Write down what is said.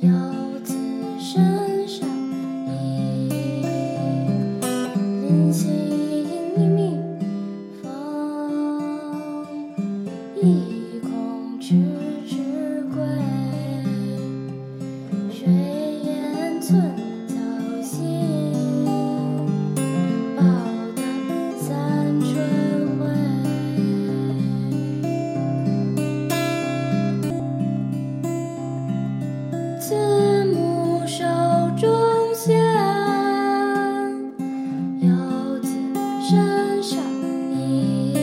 游子身上衣，临行密密缝。慈母手中线，游子身上衣。